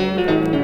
Prophecy.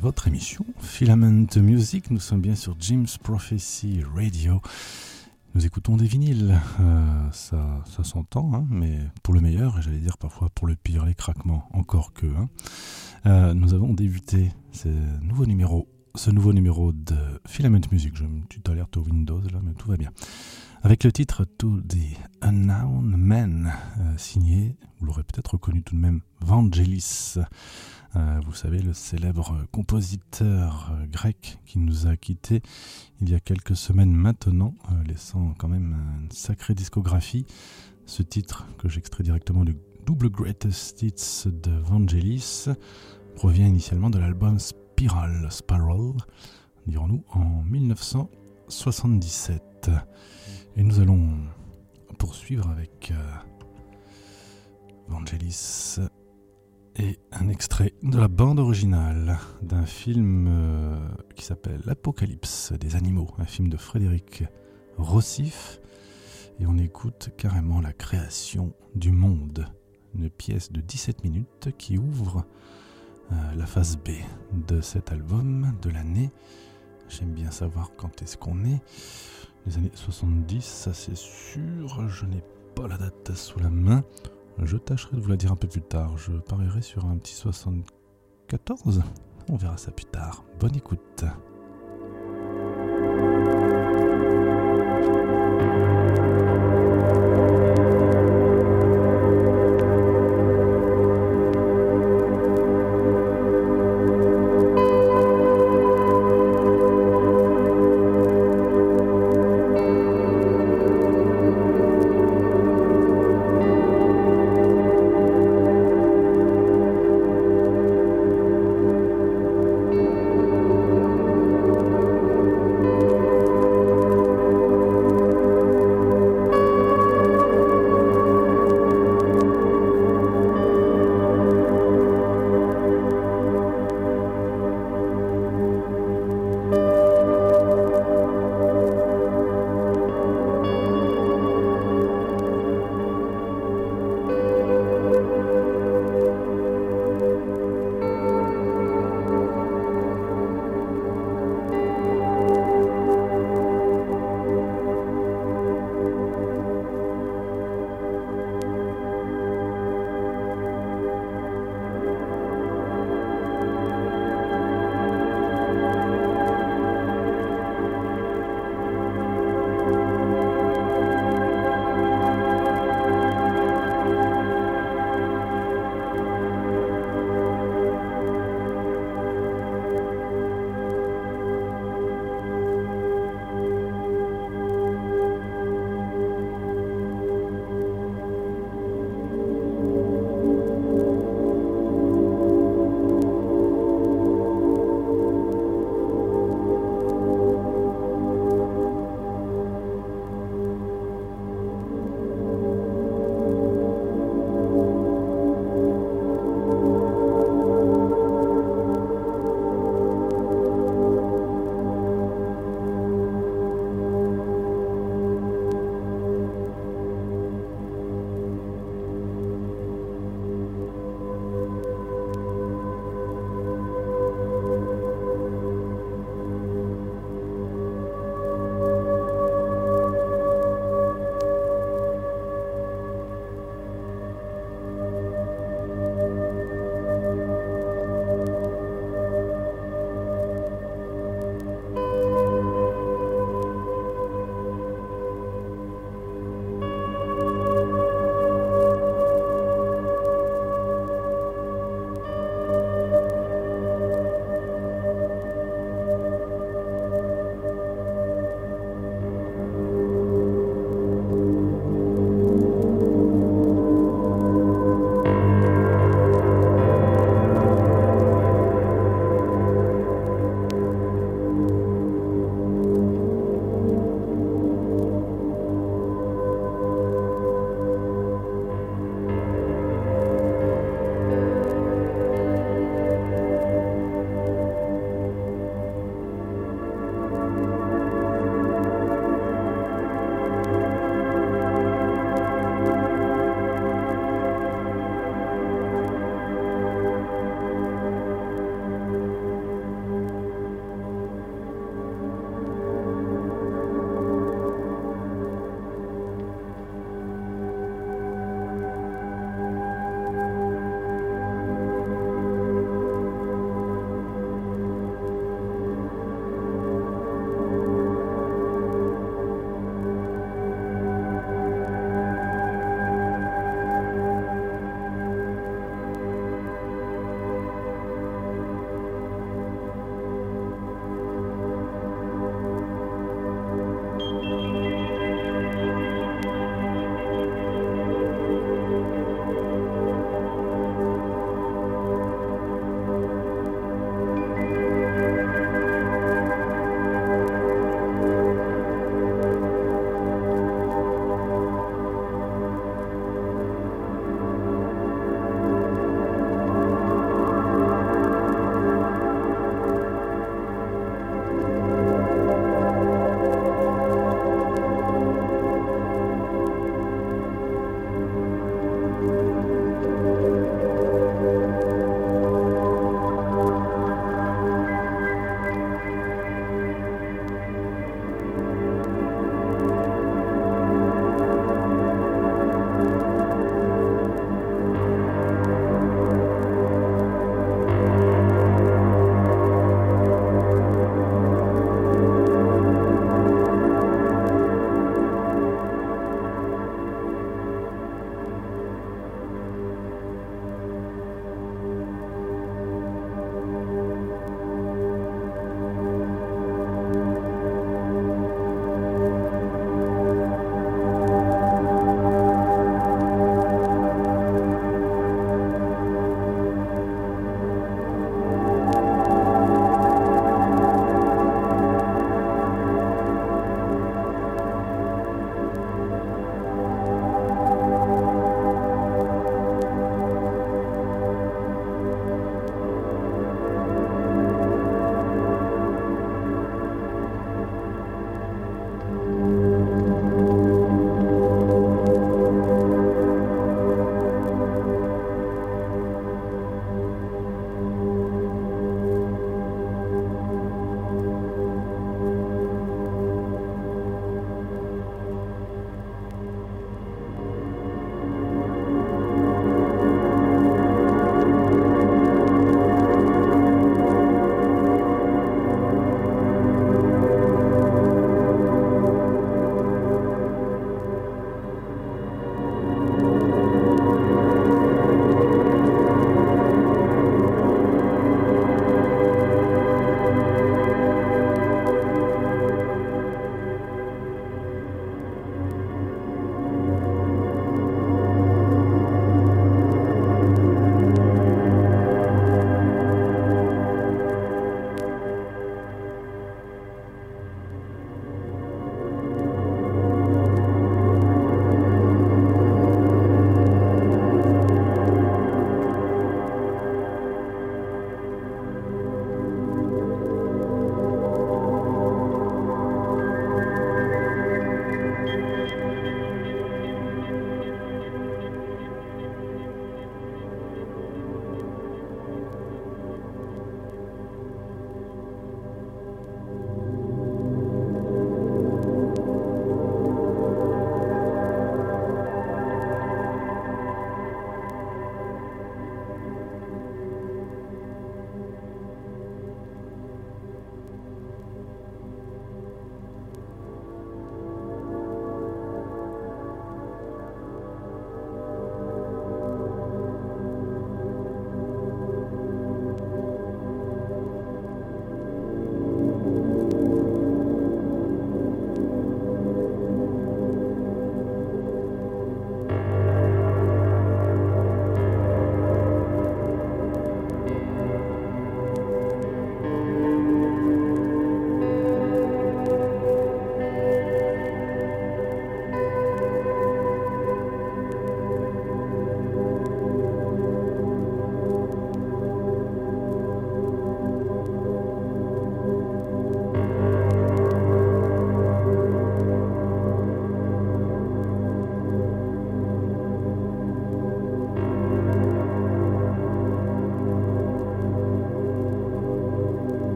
Votre émission Filament Music. Nous sommes bien sur Jim's Prophecy Radio. Nous écoutons des vinyles, euh, ça, ça s'entend, hein, mais pour le meilleur, et j'allais dire parfois pour le pire, les craquements, encore que. Hein. Euh, nous avons débuté ce nouveau numéro, ce nouveau numéro de Filament Music. Je me suis alerte au Windows là, mais tout va bien. Avec le titre To the Unknown Man, euh, signé, vous l'aurez peut-être reconnu tout de même, Vangelis. Euh, vous savez, le célèbre compositeur euh, grec qui nous a quittés il y a quelques semaines maintenant, laissant quand même une sacrée discographie. Ce titre, que j'extrais directement du double Greatest Hits de Vangelis, provient initialement de l'album Spiral, Spiral, dirons-nous, en 1977. Et nous allons poursuivre avec euh, Vangelis et un extrait de la bande originale d'un film euh, qui s'appelle L'Apocalypse des animaux, un film de Frédéric Rossif. Et on écoute carrément la création du monde, une pièce de 17 minutes qui ouvre euh, la phase B de cet album de l'année. J'aime bien savoir quand est-ce qu'on est les années 70, ça c'est sûr. Je n'ai pas la date sous la main. Je tâcherai de vous la dire un peu plus tard. Je parierai sur un petit 74. On verra ça plus tard. Bonne écoute.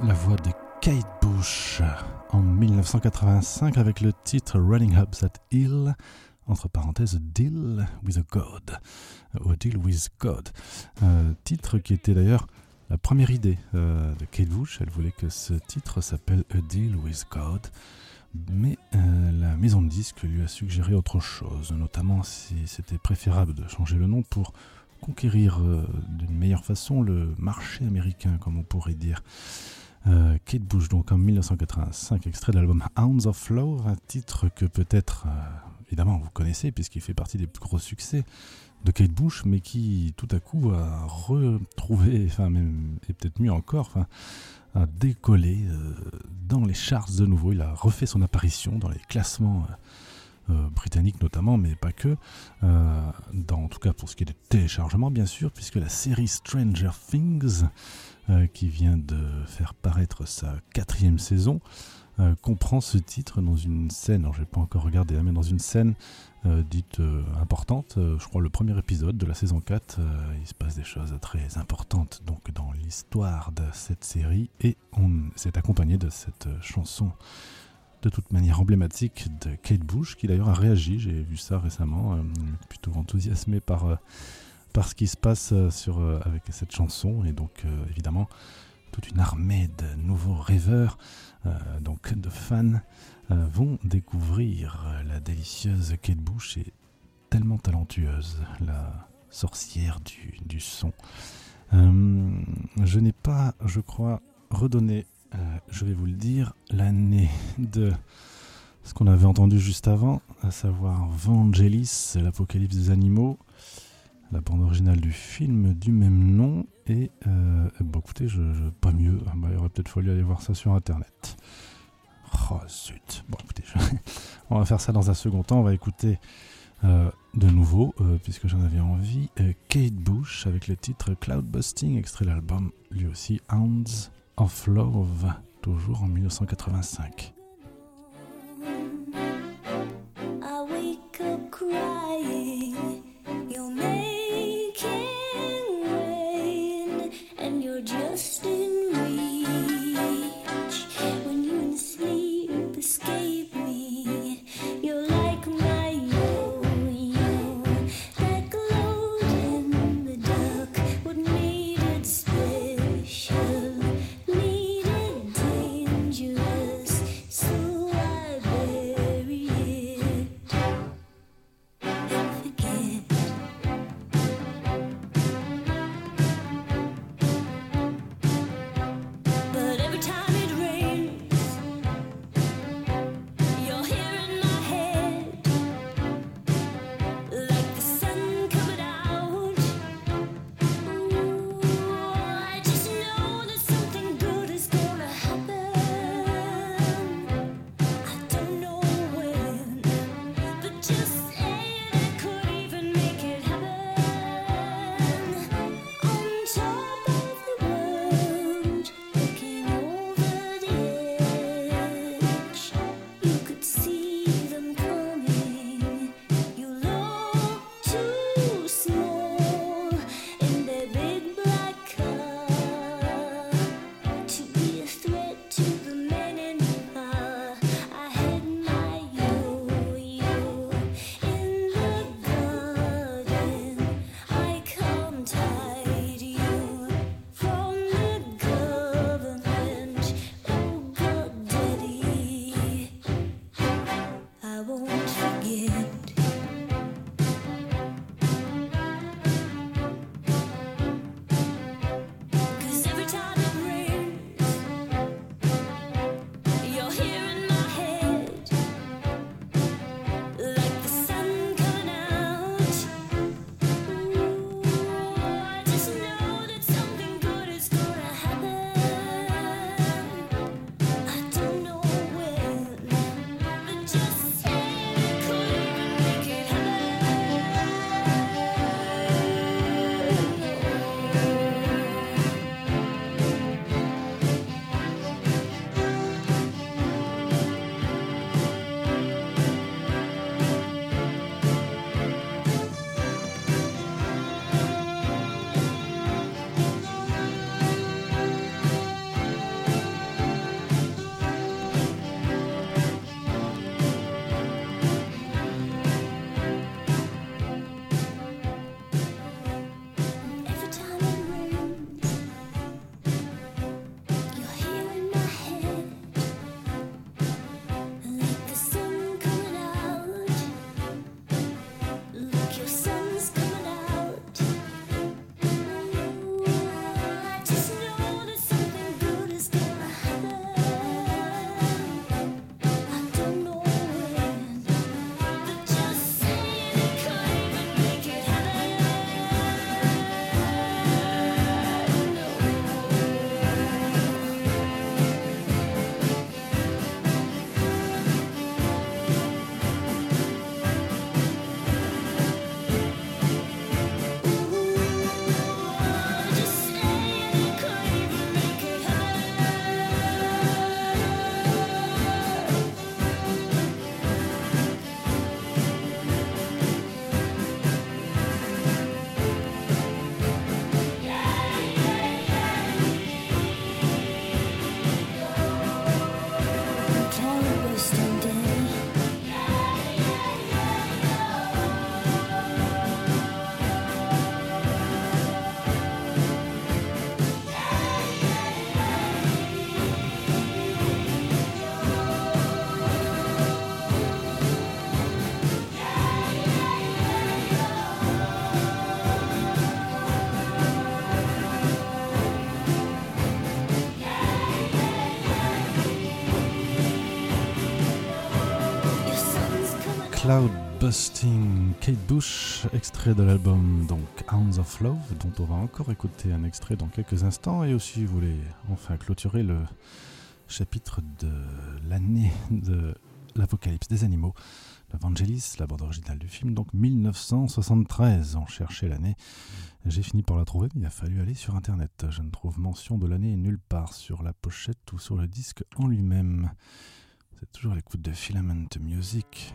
La voix de Kate Bush en 1985 avec le titre Running Up That Hill, entre parenthèses Deal with a God, ou Deal with God. Un titre qui était d'ailleurs la première idée euh, de Kate Bush. Elle voulait que ce titre s'appelle A Deal with God. Mais euh, la maison de disques lui a suggéré autre chose, notamment si c'était préférable de changer le nom pour conquérir euh, d'une meilleure façon le marché américain, comme on pourrait dire. Euh, Kate Bush, donc en 1985, extrait de l'album Hounds of Love, un titre que peut-être, euh, évidemment, vous connaissez, puisqu'il fait partie des plus gros succès de Kate Bush, mais qui tout à coup a retrouvé, enfin, même, et peut-être mieux encore, a décollé euh, dans les charts de nouveau. Il a refait son apparition dans les classements. britanniques notamment, mais pas que, dans, en tout cas pour ce qui est des téléchargements bien sûr, puisque la série Stranger Things, euh, qui vient de faire paraître sa quatrième saison, euh, comprend ce titre dans une scène, alors je n'ai pas encore regardé, hein, mais dans une scène euh, dite importante, je crois le premier épisode de la saison 4, euh, il se passe des choses très importantes donc dans l'histoire de cette série, et on s'est accompagné de cette chanson de toute manière emblématique de Kate Bush, qui d'ailleurs a réagi, j'ai vu ça récemment, plutôt enthousiasmé par, par ce qui se passe euh, sur, euh, avec cette chanson, et donc euh, évidemment toute une armée de nouveaux rêveurs, donc de fans, vont découvrir la délicieuse Kate Bush et tellement talentueuse, la sorcière du, du son. Je n'ai pas, je crois, redonné je vais vous le dire, l'année de ce qu'on avait entendu juste avant, à savoir Vangelis, l'Apocalypse des animaux, la bande originale du film du même nom. Et euh, bah, écoutez, je, pas mieux, Ah bah, il aurait peut-être fallu aller voir ça sur internet. Oh zut. Bon, écoutez, on va faire ça dans un second temps. On va écouter euh, de nouveau, euh, puisque j'en avais envie, euh, Kate Bush avec le titre Cloudbusting, extrait de l'album, lui aussi Hounds of Love, toujours en 1985. Cloud Busting, Kate Bush, extrait de l'album donc Hounds of Love, dont on va encore écouter un extrait dans quelques instants, et aussi vous voulez enfin clôturer le chapitre de l'année de l'Apocalypse des animaux, l'Evangelis, la bande originale du film, donc 1973. On cherchait l'année, j'ai fini par la trouver, mais il a fallu aller sur internet. Je ne trouve mention de l'année nulle part sur la pochette ou sur le disque en lui-même. C'est toujours l'écoute de Filament Music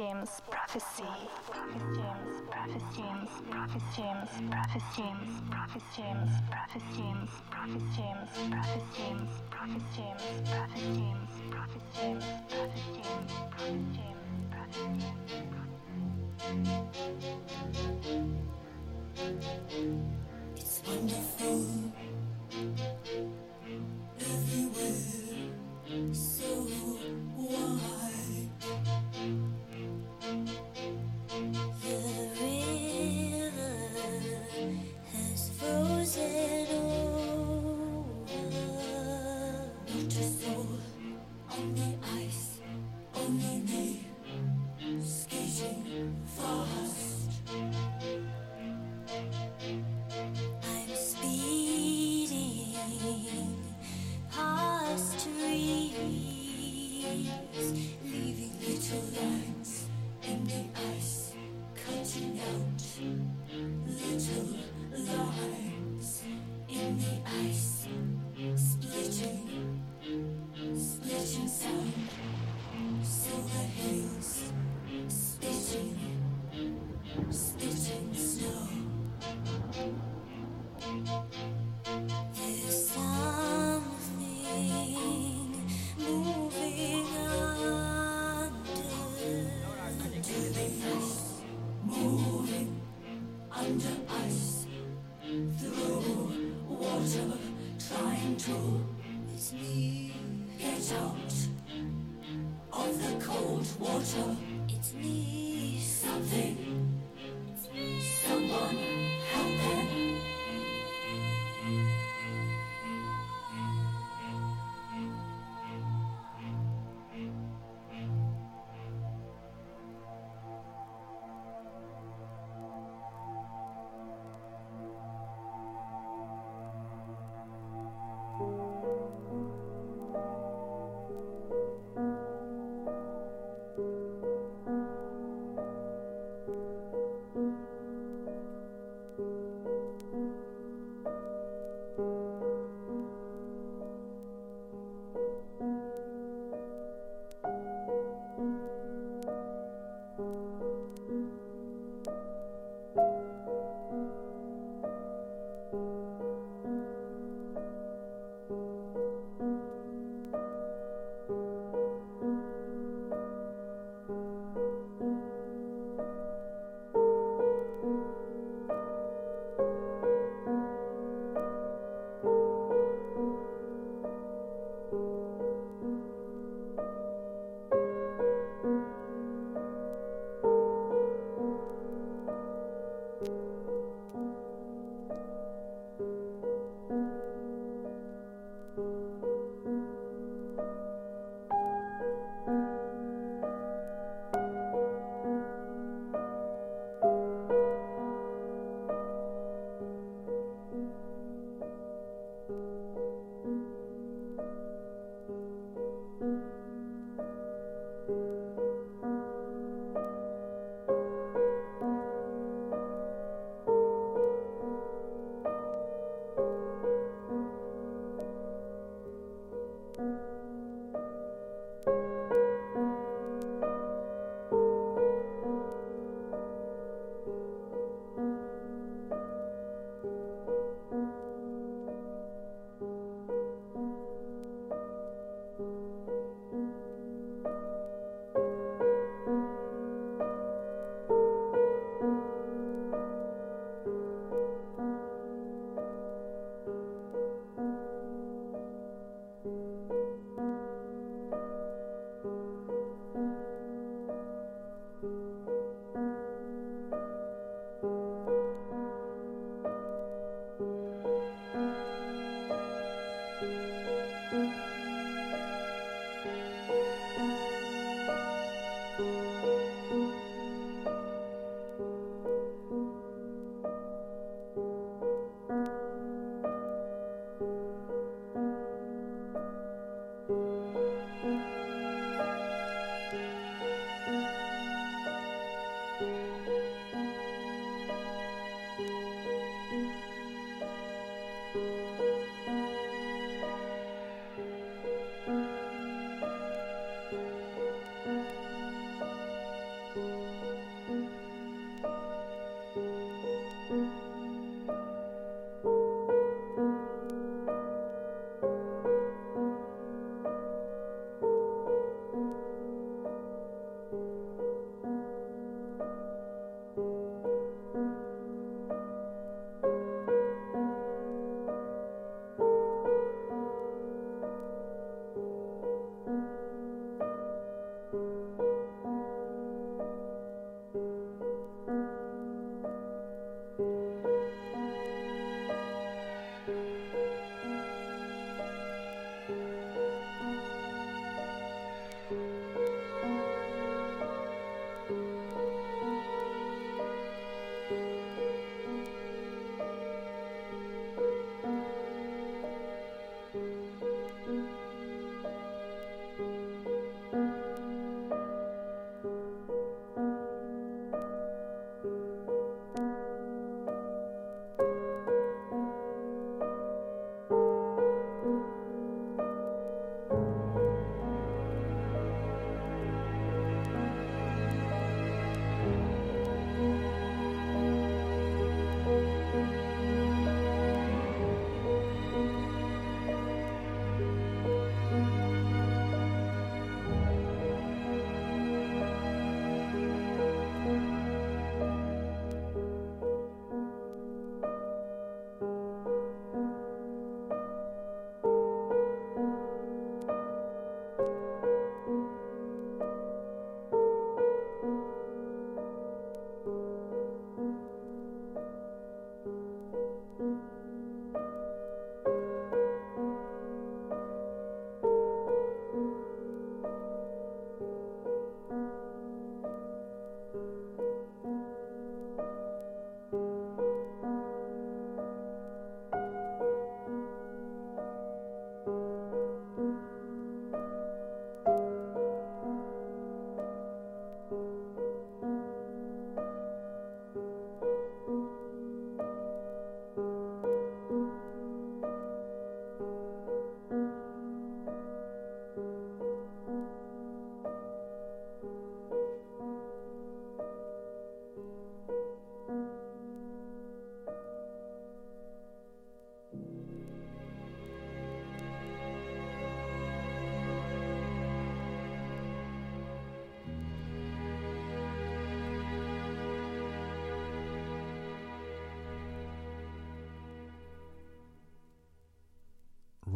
James Prophecy. James Prophecy. James Prophecy. James Prophecy. James Prophecy. James Prophecy. James Prophecy. James Prophecy. James Prophecy. James Prophecy. James Prophecy. James Prophecy. James Prophecy. James Prophecy. It's wonderful everywhere, so under ice, through water, trying to get out of the cold water. It's me, something,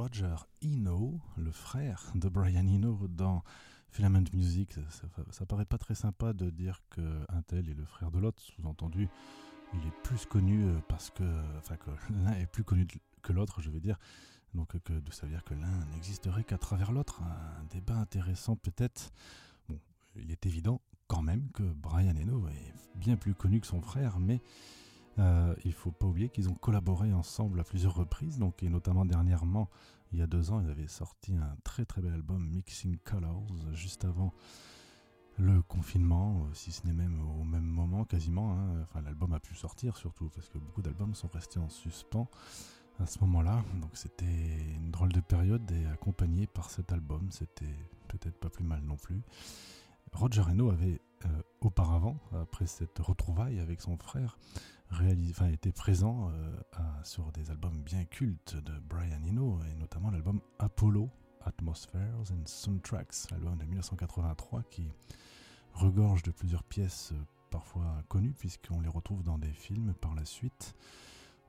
Roger Eno, le frère de Brian Eno dans Filament Music. Ça, paraît pas très sympa de dire qu'un tel est le frère de l'autre, sous-entendu. Il est plus connu euh, parce que, enfin, l'un est plus connu que l'autre, je veux dire. Donc, que de savoir que l'un n'existerait qu'à travers l'autre. Un débat intéressant, peut-être. Bon, il est évident quand même que Brian Eno est bien plus connu que son frère, mais euh, il faut pas oublier qu'ils ont collaboré ensemble à plusieurs reprises, donc et notamment dernièrement, il y a deux ans, ils avaient sorti un très très bel album Mixing Colors juste avant le confinement, si ce n'est même au même moment quasiment. hein. Enfin, l'album a pu sortir surtout parce que beaucoup d'albums sont restés en suspens à ce moment-là. Donc c'était une drôle de période et accompagné par cet album, c'était peut-être pas plus mal non plus. Roger Eno avait euh, auparavant, après cette retrouvaille avec son frère, réalisé, était présent euh, sur des albums bien cultes de Brian Eno, et notamment l'album Apollo, Atmospheres and Soundtracks, album de 1983 qui regorge de plusieurs pièces euh, parfois connues puisqu'on les retrouve dans des films par la suite.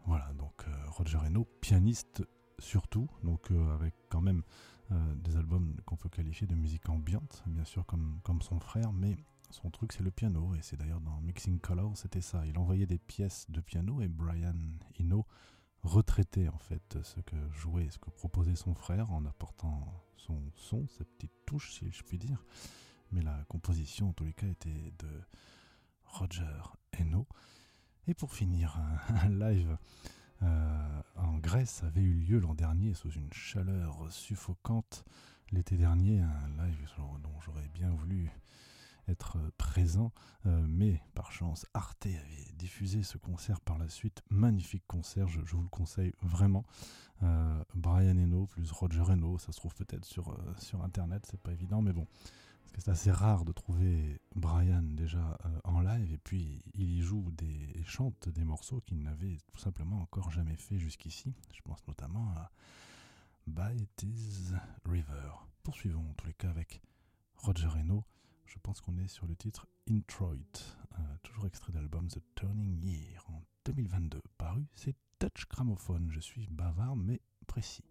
Voilà, donc euh, Roger Eno, pianiste surtout, donc avec quand même des albums qu'on peut qualifier de musique ambiante, bien sûr comme, comme son frère, mais son truc c'est le piano, et c'est d'ailleurs dans Mixing Colors, c'était ça. Il envoyait des pièces de piano et Brian Eno retraitait en fait ce que jouait, ce que proposait son frère en apportant son son, sa petite touche si je puis dire. Mais la composition en tous les cas était de Roger Eno. Et pour finir, un, live euh, en Grèce avait eu lieu l'an dernier sous une chaleur suffocante l'été dernier, un live dont j'aurais bien voulu être euh, présent, euh, mais par chance, Arte avait diffusé ce concert par la suite. Magnifique concert, je, vous le conseille vraiment. Euh, Brian Eno plus Roger Eno, ça se trouve peut-être sur, euh, sur internet, c'est pas évident, mais bon. Parce que c'est assez rare de trouver Brian déjà en live, et puis il y joue et chante des morceaux qu'il n'avait tout simplement encore jamais fait jusqu'ici. Je pense notamment à By This River. Poursuivons en tous les cas avec Roger Eno. Je pense qu'on est sur le titre Introit, euh, toujours extrait d'album The Turning Year en 2022. Paru, c'est Touch Gramophone. Je suis bavard mais précis.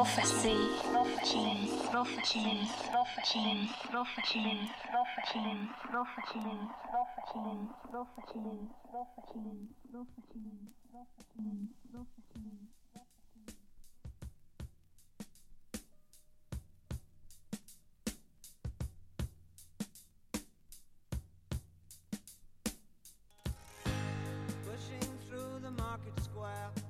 James Prophecy. James Prophecy. James Prophecy. James Prophecy. James Prophecy. James Prophecy. James Prophecy. James Prophecy. James Prophecy. James Prophecy. James Prophecy. James Prophecy. James pushing through the market square.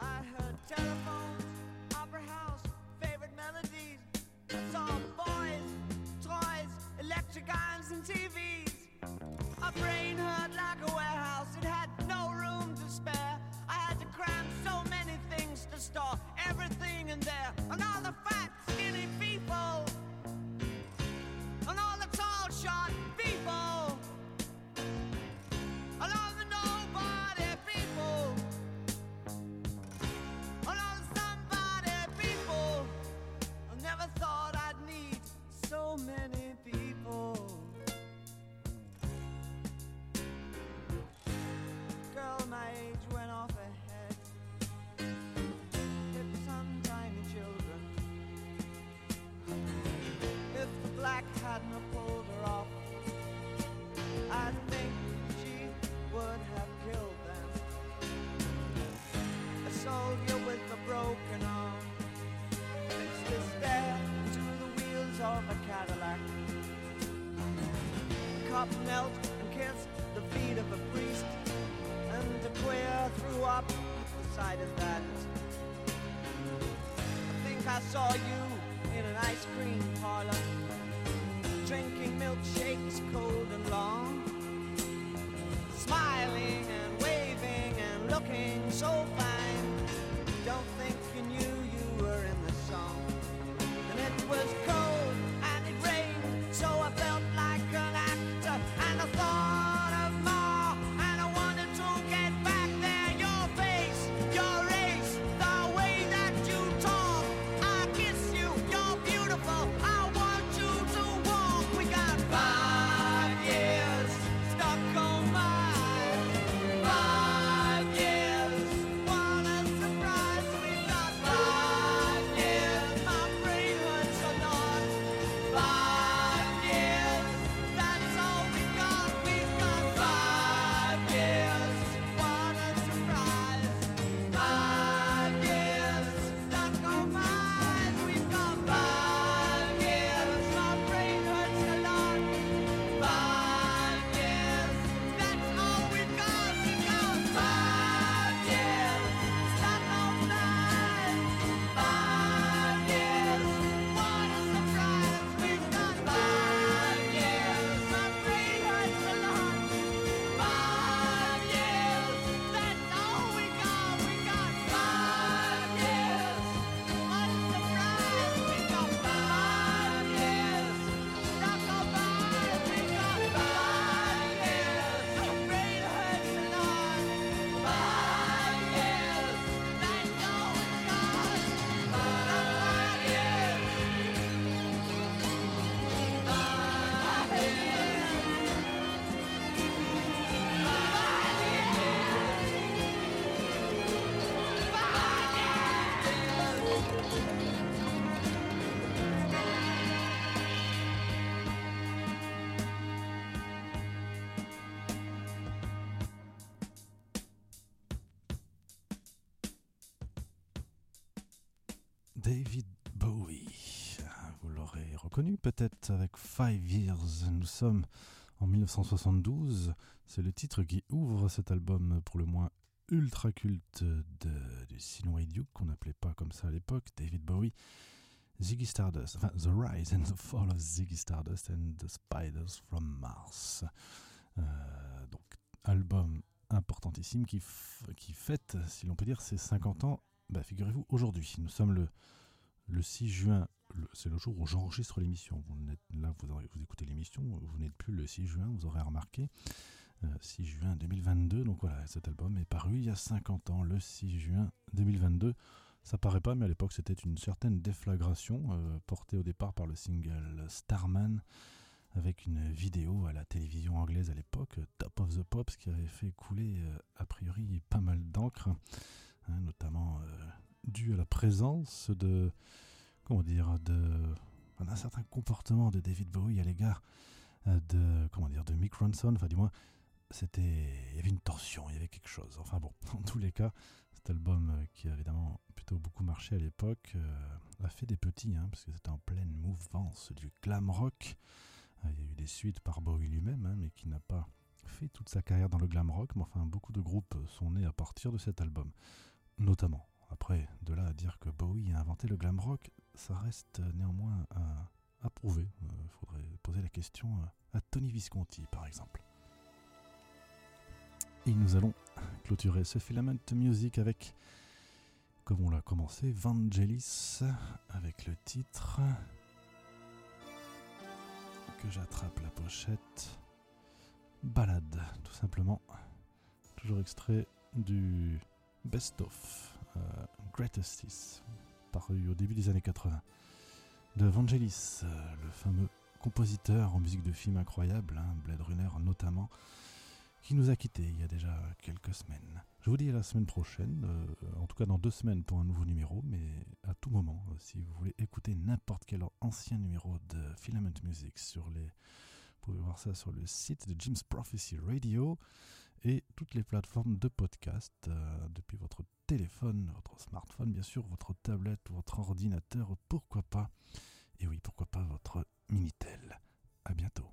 I heard telephones, opera house, favorite melodies. Saw boys, toys, and TVs. My brain hurt like a warehouse, it had no room to spare. I had to cram so many things to store everything in there. And all the fat, skinny people, melt. Peut-être avec Five Years. Nous sommes en 1972. C'est le titre qui ouvre cet album pour le moins ultra culte du Sinway Duke, qu'on n'appelait pas comme ça à l'époque, David Bowie. Ziggy Stardust, enfin The Rise and the Fall of Ziggy Stardust and the Spiders from Mars. Euh, donc, album importantissime qui, qui fête, si l'on peut dire, ses 50 ans bah, figurez-vous, aujourd'hui, nous sommes le, le 6 juin, c'est le jour où j'enregistre l'émission. Vous là, vous, aurez- écoutez l'émission, vous n'êtes plus le 6 juin, vous aurez remarqué. Euh, 6 juin 2022, donc voilà, cet album est paru il y a 50 ans, le 6 juin 2022. Ça paraît pas, mais à l'époque c'était une certaine déflagration, euh, portée au départ par le single Starman, avec une vidéo à la télévision anglaise à l'époque, Top of the Pops, qui avait fait couler euh, a priori pas mal d'encre hein, notamment euh, dû à la présence de, comment dire, de, d'un certain comportement de David Bowie à l'égard euh, de, comment dire, de Mick Ronson, enfin du moins, c'était, il y avait une tension, il y avait quelque chose. Enfin bon, en tous les cas, cet album euh, qui a évidemment plutôt beaucoup marché à l'époque euh, a fait des petits, hein, parce que c'était en pleine mouvance du glam rock. Il y a eu des suites par Bowie lui-même, hein, mais qui n'a pas fait toute sa carrière dans le glam rock, mais enfin beaucoup de groupes sont nés à partir de cet album notamment. Après, de là à dire que Bowie a inventé le glam rock, ça reste néanmoins à, prouver. Il faudrait poser la question à Tony Visconti, par exemple. Et nous allons clôturer ce Filament Music avec, comme on l'a commencé, Vangelis, avec le titre que j'attrape la pochette. Balade, tout simplement. Toujours extrait du Best euh, Greatest Hits, paru au début des années 80, de Vangelis, euh, le fameux compositeur en musique de film incroyable, hein, Blade Runner notamment, qui nous a quittés il y a déjà quelques semaines. Je vous dis à la semaine prochaine, euh, en tout cas dans deux semaines pour un nouveau numéro, mais à tout moment, si vous voulez écouter n'importe quel ancien numéro de Filament Music sur les... Vous pouvez voir ça sur le site de Jim's Prophecy Radio et toutes les plateformes de podcast euh, depuis votre téléphone, votre smartphone, bien sûr, votre tablette, votre ordinateur, pourquoi pas. Et oui, pourquoi pas votre Minitel. À bientôt.